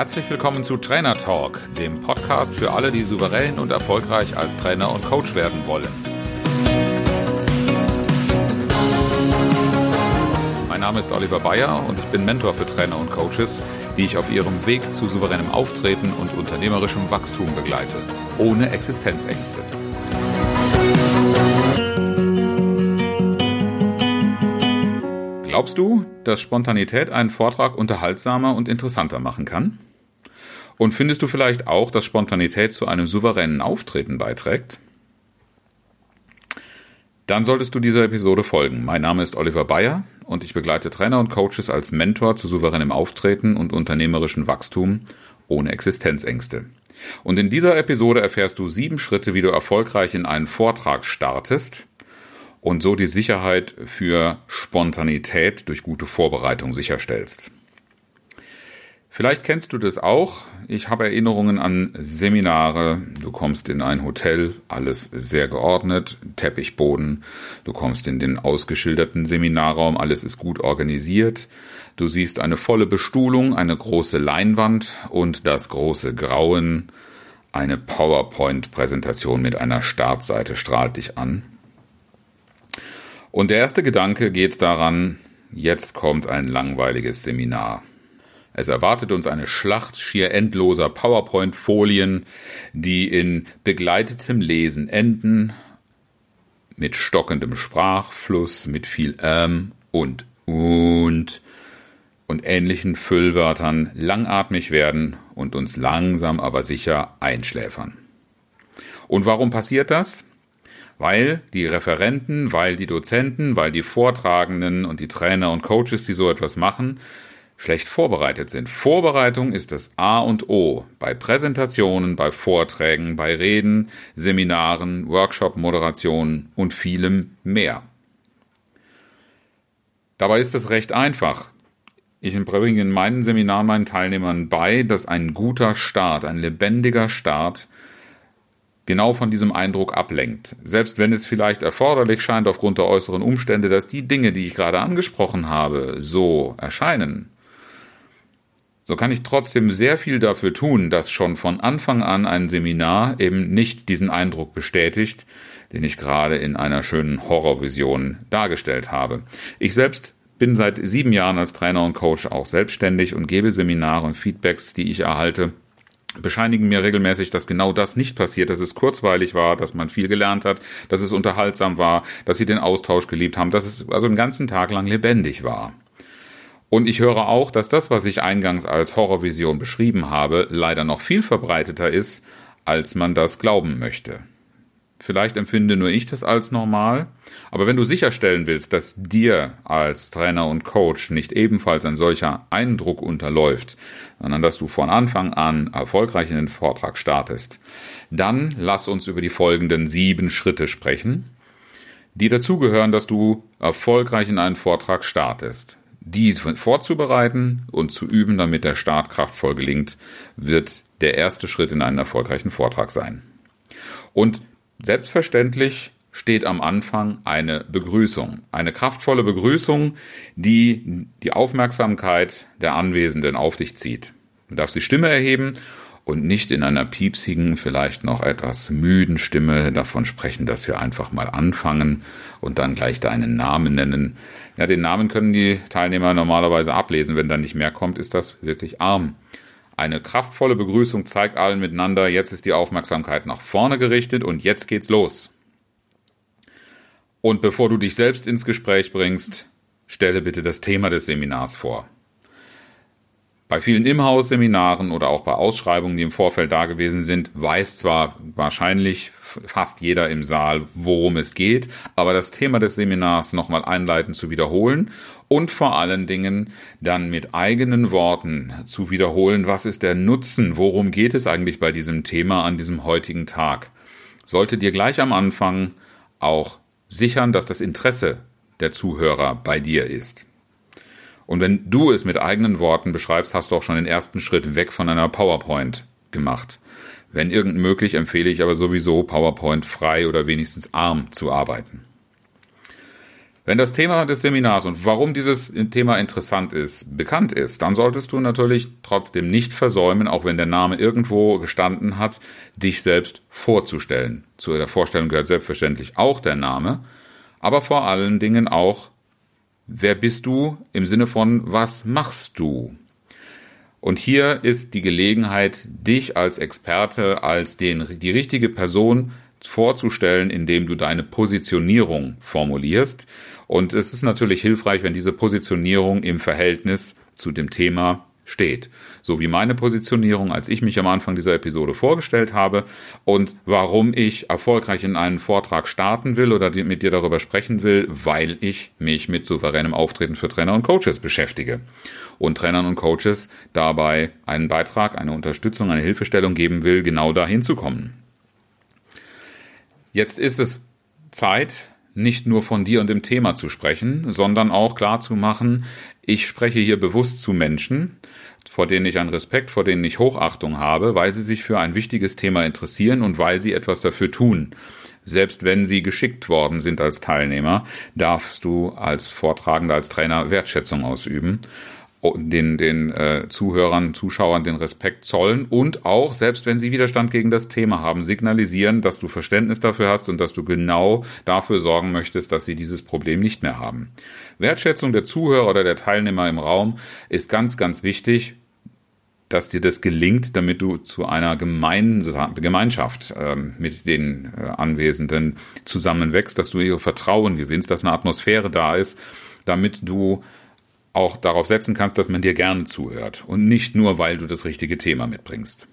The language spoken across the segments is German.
Herzlich willkommen zu Trainer Talk, dem Podcast für alle, die souverän und erfolgreich als Trainer und Coach werden wollen. Mein Name ist Oliver Bayer und ich bin Mentor für Trainer und Coaches, die ich auf ihrem Weg zu souveränem Auftreten und unternehmerischem Wachstum begleite, ohne Existenzängste. Glaubst du, dass Spontanität einen Vortrag unterhaltsamer und interessanter machen kann? Und findest du vielleicht auch, dass Spontanität zu einem souveränen Auftreten beiträgt? Dann solltest du dieser Episode folgen. Mein Name ist Oliver Bayer und ich begleite Trainer und Coaches als Mentor zu souveränem Auftreten und unternehmerischem Wachstum ohne Existenzängste. Und in dieser Episode erfährst du sieben Schritte, wie du erfolgreich in einen Vortrag startest und so die Sicherheit für Spontanität durch gute Vorbereitung sicherstellst. Vielleicht kennst du das auch. Ich habe Erinnerungen an Seminare. Du kommst in ein Hotel, alles sehr geordnet, Teppichboden. Du kommst in den ausgeschilderten Seminarraum, alles ist gut organisiert. Du siehst eine volle Bestuhlung, eine große Leinwand und das große Grauen. Eine PowerPoint-Präsentation mit einer Startseite strahlt dich an. Und der erste Gedanke geht daran, jetzt kommt ein langweiliges Seminar. Es erwartet uns eine Schlacht schier endloser PowerPoint-Folien, die in begleitetem Lesen enden, mit stockendem Sprachfluss, mit viel ähm und und und ähnlichen Füllwörtern langatmig werden und uns langsam aber sicher einschläfern. Und warum passiert das? weil die Referenten, weil die Dozenten, weil die Vortragenden und die Trainer und Coaches, die so etwas machen, schlecht vorbereitet sind. Vorbereitung ist das A und O bei Präsentationen, bei Vorträgen, bei Reden, Seminaren, Workshop-Moderationen und vielem mehr. Dabei ist es recht einfach. Ich bringe in meinen Seminaren meinen Teilnehmern bei, dass ein guter Start, ein lebendiger Start genau von diesem Eindruck ablenkt. Selbst wenn es vielleicht erforderlich scheint aufgrund der äußeren Umstände, dass die Dinge, die ich gerade angesprochen habe, so erscheinen, so kann ich trotzdem sehr viel dafür tun, dass schon von Anfang an ein Seminar eben nicht diesen Eindruck bestätigt, den ich gerade in einer schönen Horrorvision dargestellt habe. Ich selbst bin seit sieben Jahren als Trainer und Coach auch selbstständig und gebe Seminare und Feedbacks, die ich erhalte, bescheinigen mir regelmäßig, dass genau das nicht passiert, dass es kurzweilig war, dass man viel gelernt hat, dass es unterhaltsam war, dass sie den Austausch geliebt haben, dass es also den ganzen Tag lang lebendig war. Und ich höre auch, dass das, was ich eingangs als Horrorvision beschrieben habe, leider noch viel verbreiteter ist, als man das glauben möchte. Vielleicht empfinde nur ich das als normal, aber wenn du sicherstellen willst, dass dir als Trainer und Coach nicht ebenfalls ein solcher Eindruck unterläuft, sondern dass du von Anfang an erfolgreich in den Vortrag startest, dann lass uns über die folgenden sieben Schritte sprechen, die dazugehören, dass du erfolgreich in einen Vortrag startest. Die vorzubereiten und zu üben, damit der Start kraftvoll gelingt, wird der erste Schritt in einen erfolgreichen Vortrag sein. Und Selbstverständlich steht am Anfang eine Begrüßung, eine kraftvolle Begrüßung, die die Aufmerksamkeit der Anwesenden auf dich zieht. Du darfst die Stimme erheben und nicht in einer piepsigen, vielleicht noch etwas müden Stimme davon sprechen, dass wir einfach mal anfangen und dann gleich deinen Namen nennen. Ja, den Namen können die Teilnehmer normalerweise ablesen. Wenn da nicht mehr kommt, ist das wirklich arm. Eine kraftvolle Begrüßung zeigt allen miteinander, jetzt ist die Aufmerksamkeit nach vorne gerichtet und jetzt geht's los. Und bevor du dich selbst ins Gespräch bringst, stelle bitte das Thema des Seminars vor. Bei vielen Im-Haus-Seminaren oder auch bei Ausschreibungen, die im Vorfeld da gewesen sind, weiß zwar wahrscheinlich fast jeder im Saal, worum es geht, aber das Thema des Seminars nochmal einleitend zu wiederholen und vor allen Dingen dann mit eigenen Worten zu wiederholen, was ist der Nutzen, worum geht es eigentlich bei diesem Thema an diesem heutigen Tag, sollte dir gleich am Anfang auch sichern, dass das Interesse der Zuhörer bei dir ist. Und wenn du es mit eigenen Worten beschreibst, hast du auch schon den ersten Schritt weg von einer PowerPoint gemacht. Wenn irgend möglich, empfehle ich aber sowieso PowerPoint frei oder wenigstens arm zu arbeiten. Wenn das Thema des Seminars und warum dieses Thema interessant ist, bekannt ist, dann solltest du natürlich trotzdem nicht versäumen, auch wenn der Name irgendwo gestanden hat, dich selbst vorzustellen. Zu der Vorstellung gehört selbstverständlich auch der Name, aber vor allen Dingen auch, wer bist du im Sinne von, was machst du? Und hier ist die Gelegenheit, dich als Experte, als den, die richtige Person vorzustellen, indem du deine Positionierung formulierst. Und es ist natürlich hilfreich, wenn diese Positionierung im Verhältnis zu dem Thema steht. So wie meine Positionierung, als ich mich am Anfang dieser Episode vorgestellt habe und warum ich erfolgreich in einen Vortrag starten will oder mit dir darüber sprechen will, weil ich mich mit souveränem Auftreten für Trainer und Coaches beschäftige und Trainern und Coaches dabei einen Beitrag, eine Unterstützung, eine Hilfestellung geben will, genau dahin zu kommen. Jetzt ist es Zeit, nicht nur von dir und dem Thema zu sprechen, sondern auch klar zu machen, ich spreche hier bewusst zu Menschen, vor denen ich einen Respekt, vor denen ich Hochachtung habe, weil sie sich für ein wichtiges Thema interessieren und weil sie etwas dafür tun. Selbst wenn sie geschickt worden sind als Teilnehmer, darfst du als Vortragender, als Trainer Wertschätzung ausüben den, den äh, Zuhörern, Zuschauern den Respekt zollen und auch, selbst wenn sie Widerstand gegen das Thema haben, signalisieren, dass du Verständnis dafür hast und dass du genau dafür sorgen möchtest, dass sie dieses Problem nicht mehr haben. Wertschätzung der Zuhörer oder der Teilnehmer im Raum ist ganz, ganz wichtig, dass dir das gelingt, damit du zu einer Gemeinschaft äh, mit den äh, Anwesenden zusammenwächst, dass du ihre Vertrauen gewinnst, dass eine Atmosphäre da ist, damit du auch darauf setzen kannst, dass man dir gerne zuhört und nicht nur, weil du das richtige Thema mitbringst.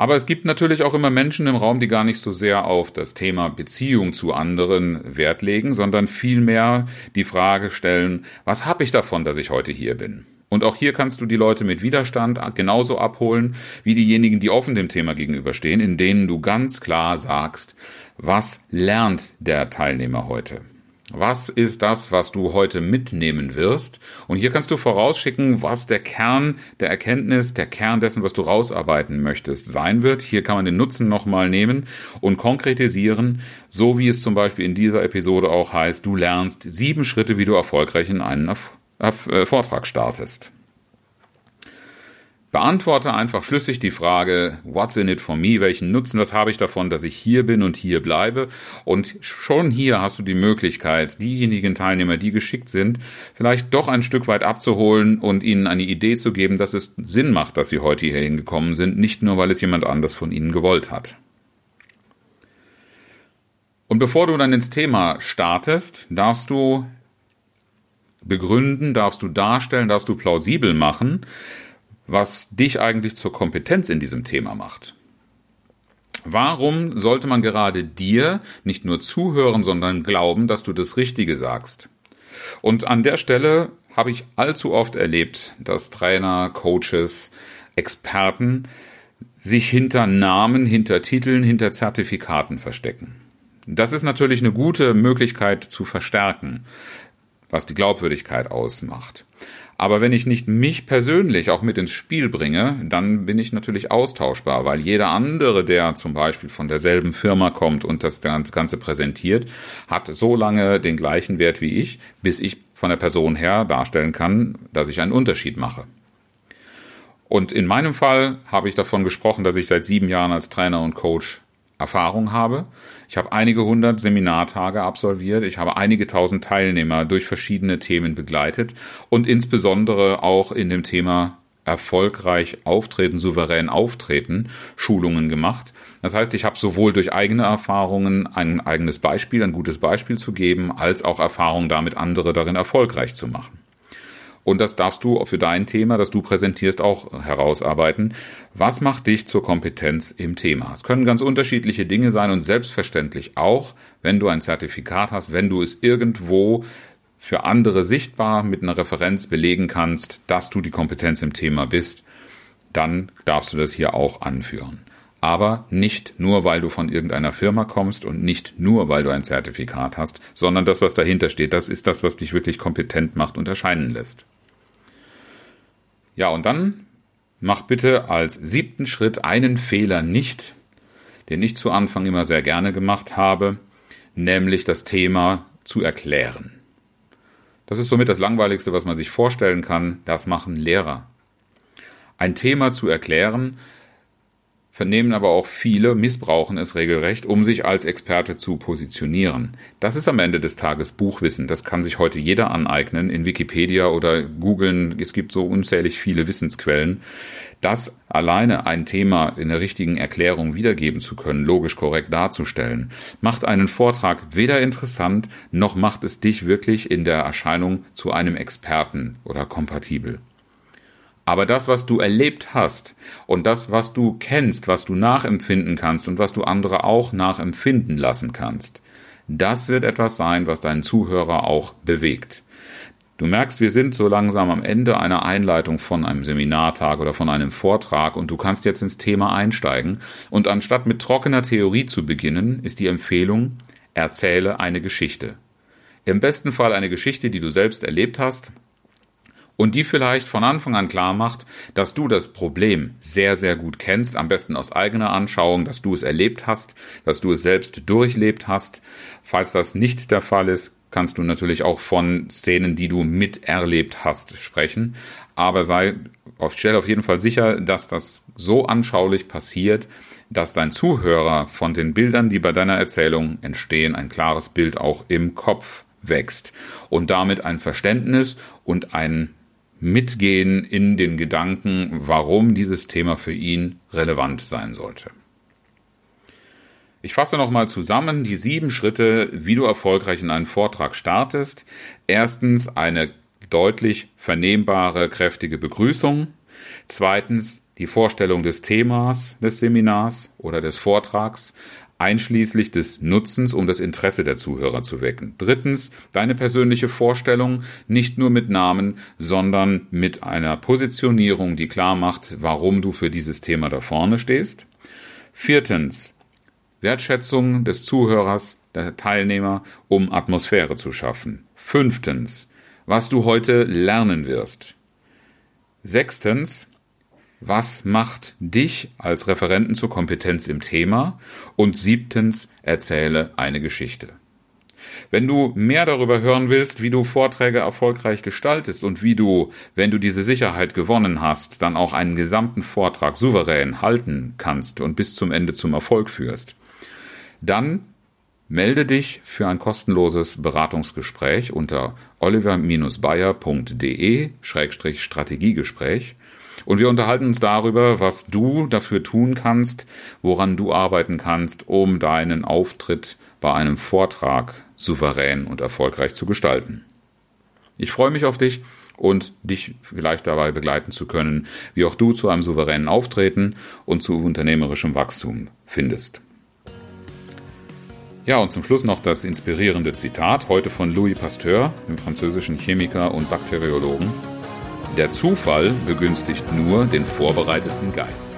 Aber es gibt natürlich auch immer Menschen im Raum, die gar nicht so sehr auf das Thema Beziehung zu anderen Wert legen, sondern vielmehr die Frage stellen, was habe ich davon, dass ich heute hier bin? Und auch hier kannst du die Leute mit Widerstand genauso abholen wie diejenigen, die offen dem Thema gegenüberstehen, in denen du ganz klar sagst, was lernt der Teilnehmer heute? Was ist das, was du heute mitnehmen wirst? Und hier kannst du vorausschicken, was der Kern der Erkenntnis, der Kern dessen, was du rausarbeiten möchtest, sein wird. Hier kann man den Nutzen nochmal nehmen und konkretisieren, so wie es zum Beispiel in dieser Episode auch heißt, du lernst sieben Schritte, wie du erfolgreich in einen äh, Vortrag startest. Beantworte einfach schlüssig die Frage, what's in it for me? Welchen Nutzen, was habe ich davon, dass ich hier bin und hier bleibe? Und schon hier hast du die Möglichkeit, diejenigen Teilnehmer, die geschickt sind, vielleicht doch ein Stück weit abzuholen und ihnen eine Idee zu geben, dass es Sinn macht, dass sie heute hier hingekommen sind, nicht nur, weil es jemand anders von ihnen gewollt hat. Und bevor du dann ins Thema startest, darfst du begründen, darfst du darstellen, darfst du plausibel machen, was dich eigentlich zur Kompetenz in diesem Thema macht. Warum sollte man gerade dir nicht nur zuhören, sondern glauben, dass du das Richtige sagst? Und an der Stelle habe ich allzu oft erlebt, dass Trainer, Coaches, Experten sich hinter Namen, hinter Titeln, hinter Zertifikaten verstecken. Das ist natürlich eine gute Möglichkeit zu verstärken, was die Glaubwürdigkeit ausmacht. Aber wenn ich nicht mich persönlich auch mit ins Spiel bringe, dann bin ich natürlich austauschbar, weil jeder andere, der zum Beispiel von derselben Firma kommt und das Ganze präsentiert, hat so lange den gleichen Wert wie ich, bis ich von der Person her darstellen kann, dass ich einen Unterschied mache. Und in meinem Fall habe ich davon gesprochen, dass ich seit sieben Jahren als Trainer und Coach Erfahrung habe. Ich habe einige hundert Seminartage absolviert. Ich habe einige tausend Teilnehmer durch verschiedene Themen begleitet und insbesondere auch in dem Thema erfolgreich auftreten, souverän auftreten, Schulungen gemacht. Das heißt, ich habe sowohl durch eigene Erfahrungen ein eigenes Beispiel, ein gutes Beispiel zu geben, als auch Erfahrung damit, andere darin erfolgreich zu machen. Und das darfst du für dein Thema, das du präsentierst, auch herausarbeiten. Was macht dich zur Kompetenz im Thema? Es können ganz unterschiedliche Dinge sein und selbstverständlich auch, wenn du ein Zertifikat hast, wenn du es irgendwo für andere sichtbar mit einer Referenz belegen kannst, dass du die Kompetenz im Thema bist, dann darfst du das hier auch anführen. Aber nicht nur, weil du von irgendeiner Firma kommst und nicht nur, weil du ein Zertifikat hast, sondern das, was dahinter steht, das ist das, was dich wirklich kompetent macht und erscheinen lässt. Ja, und dann mach bitte als siebten Schritt einen Fehler nicht, den ich zu Anfang immer sehr gerne gemacht habe, nämlich das Thema zu erklären. Das ist somit das Langweiligste, was man sich vorstellen kann. Das machen Lehrer. Ein Thema zu erklären, vernehmen aber auch viele, missbrauchen es regelrecht, um sich als Experte zu positionieren. Das ist am Ende des Tages Buchwissen. Das kann sich heute jeder aneignen in Wikipedia oder googeln. Es gibt so unzählig viele Wissensquellen. Das alleine ein Thema in der richtigen Erklärung wiedergeben zu können, logisch korrekt darzustellen, macht einen Vortrag weder interessant, noch macht es dich wirklich in der Erscheinung zu einem Experten oder kompatibel. Aber das, was du erlebt hast und das, was du kennst, was du nachempfinden kannst und was du andere auch nachempfinden lassen kannst, das wird etwas sein, was deinen Zuhörer auch bewegt. Du merkst, wir sind so langsam am Ende einer Einleitung von einem Seminartag oder von einem Vortrag und du kannst jetzt ins Thema einsteigen. Und anstatt mit trockener Theorie zu beginnen, ist die Empfehlung, erzähle eine Geschichte. Im besten Fall eine Geschichte, die du selbst erlebt hast, und die vielleicht von Anfang an klar macht, dass du das Problem sehr, sehr gut kennst, am besten aus eigener Anschauung, dass du es erlebt hast, dass du es selbst durchlebt hast. Falls das nicht der Fall ist, kannst du natürlich auch von Szenen, die du miterlebt hast, sprechen. Aber sei auf, stell auf jeden Fall sicher, dass das so anschaulich passiert, dass dein Zuhörer von den Bildern, die bei deiner Erzählung entstehen, ein klares Bild auch im Kopf wächst und damit ein Verständnis und ein mitgehen in den Gedanken, warum dieses Thema für ihn relevant sein sollte. Ich fasse nochmal zusammen die sieben Schritte, wie du erfolgreich in einen Vortrag startest. Erstens eine deutlich vernehmbare, kräftige Begrüßung. Zweitens die Vorstellung des Themas des Seminars oder des Vortrags einschließlich des Nutzens, um das Interesse der Zuhörer zu wecken. Drittens, deine persönliche Vorstellung, nicht nur mit Namen, sondern mit einer Positionierung, die klar macht, warum du für dieses Thema da vorne stehst. Viertens, Wertschätzung des Zuhörers, der Teilnehmer, um Atmosphäre zu schaffen. Fünftens, was du heute lernen wirst. Sechstens, was macht dich als Referenten zur Kompetenz im Thema? Und siebtens, erzähle eine Geschichte. Wenn du mehr darüber hören willst, wie du Vorträge erfolgreich gestaltest und wie du, wenn du diese Sicherheit gewonnen hast, dann auch einen gesamten Vortrag souverän halten kannst und bis zum Ende zum Erfolg führst, dann melde dich für ein kostenloses Beratungsgespräch unter oliver-bayer.de-strategiegespräch und wir unterhalten uns darüber, was du dafür tun kannst, woran du arbeiten kannst, um deinen Auftritt bei einem Vortrag souverän und erfolgreich zu gestalten. Ich freue mich auf dich und dich vielleicht dabei begleiten zu können, wie auch du zu einem souveränen Auftreten und zu unternehmerischem Wachstum findest. Ja, und zum Schluss noch das inspirierende Zitat, heute von Louis Pasteur, dem französischen Chemiker und Bakteriologen. Der Zufall begünstigt nur den vorbereiteten Geist.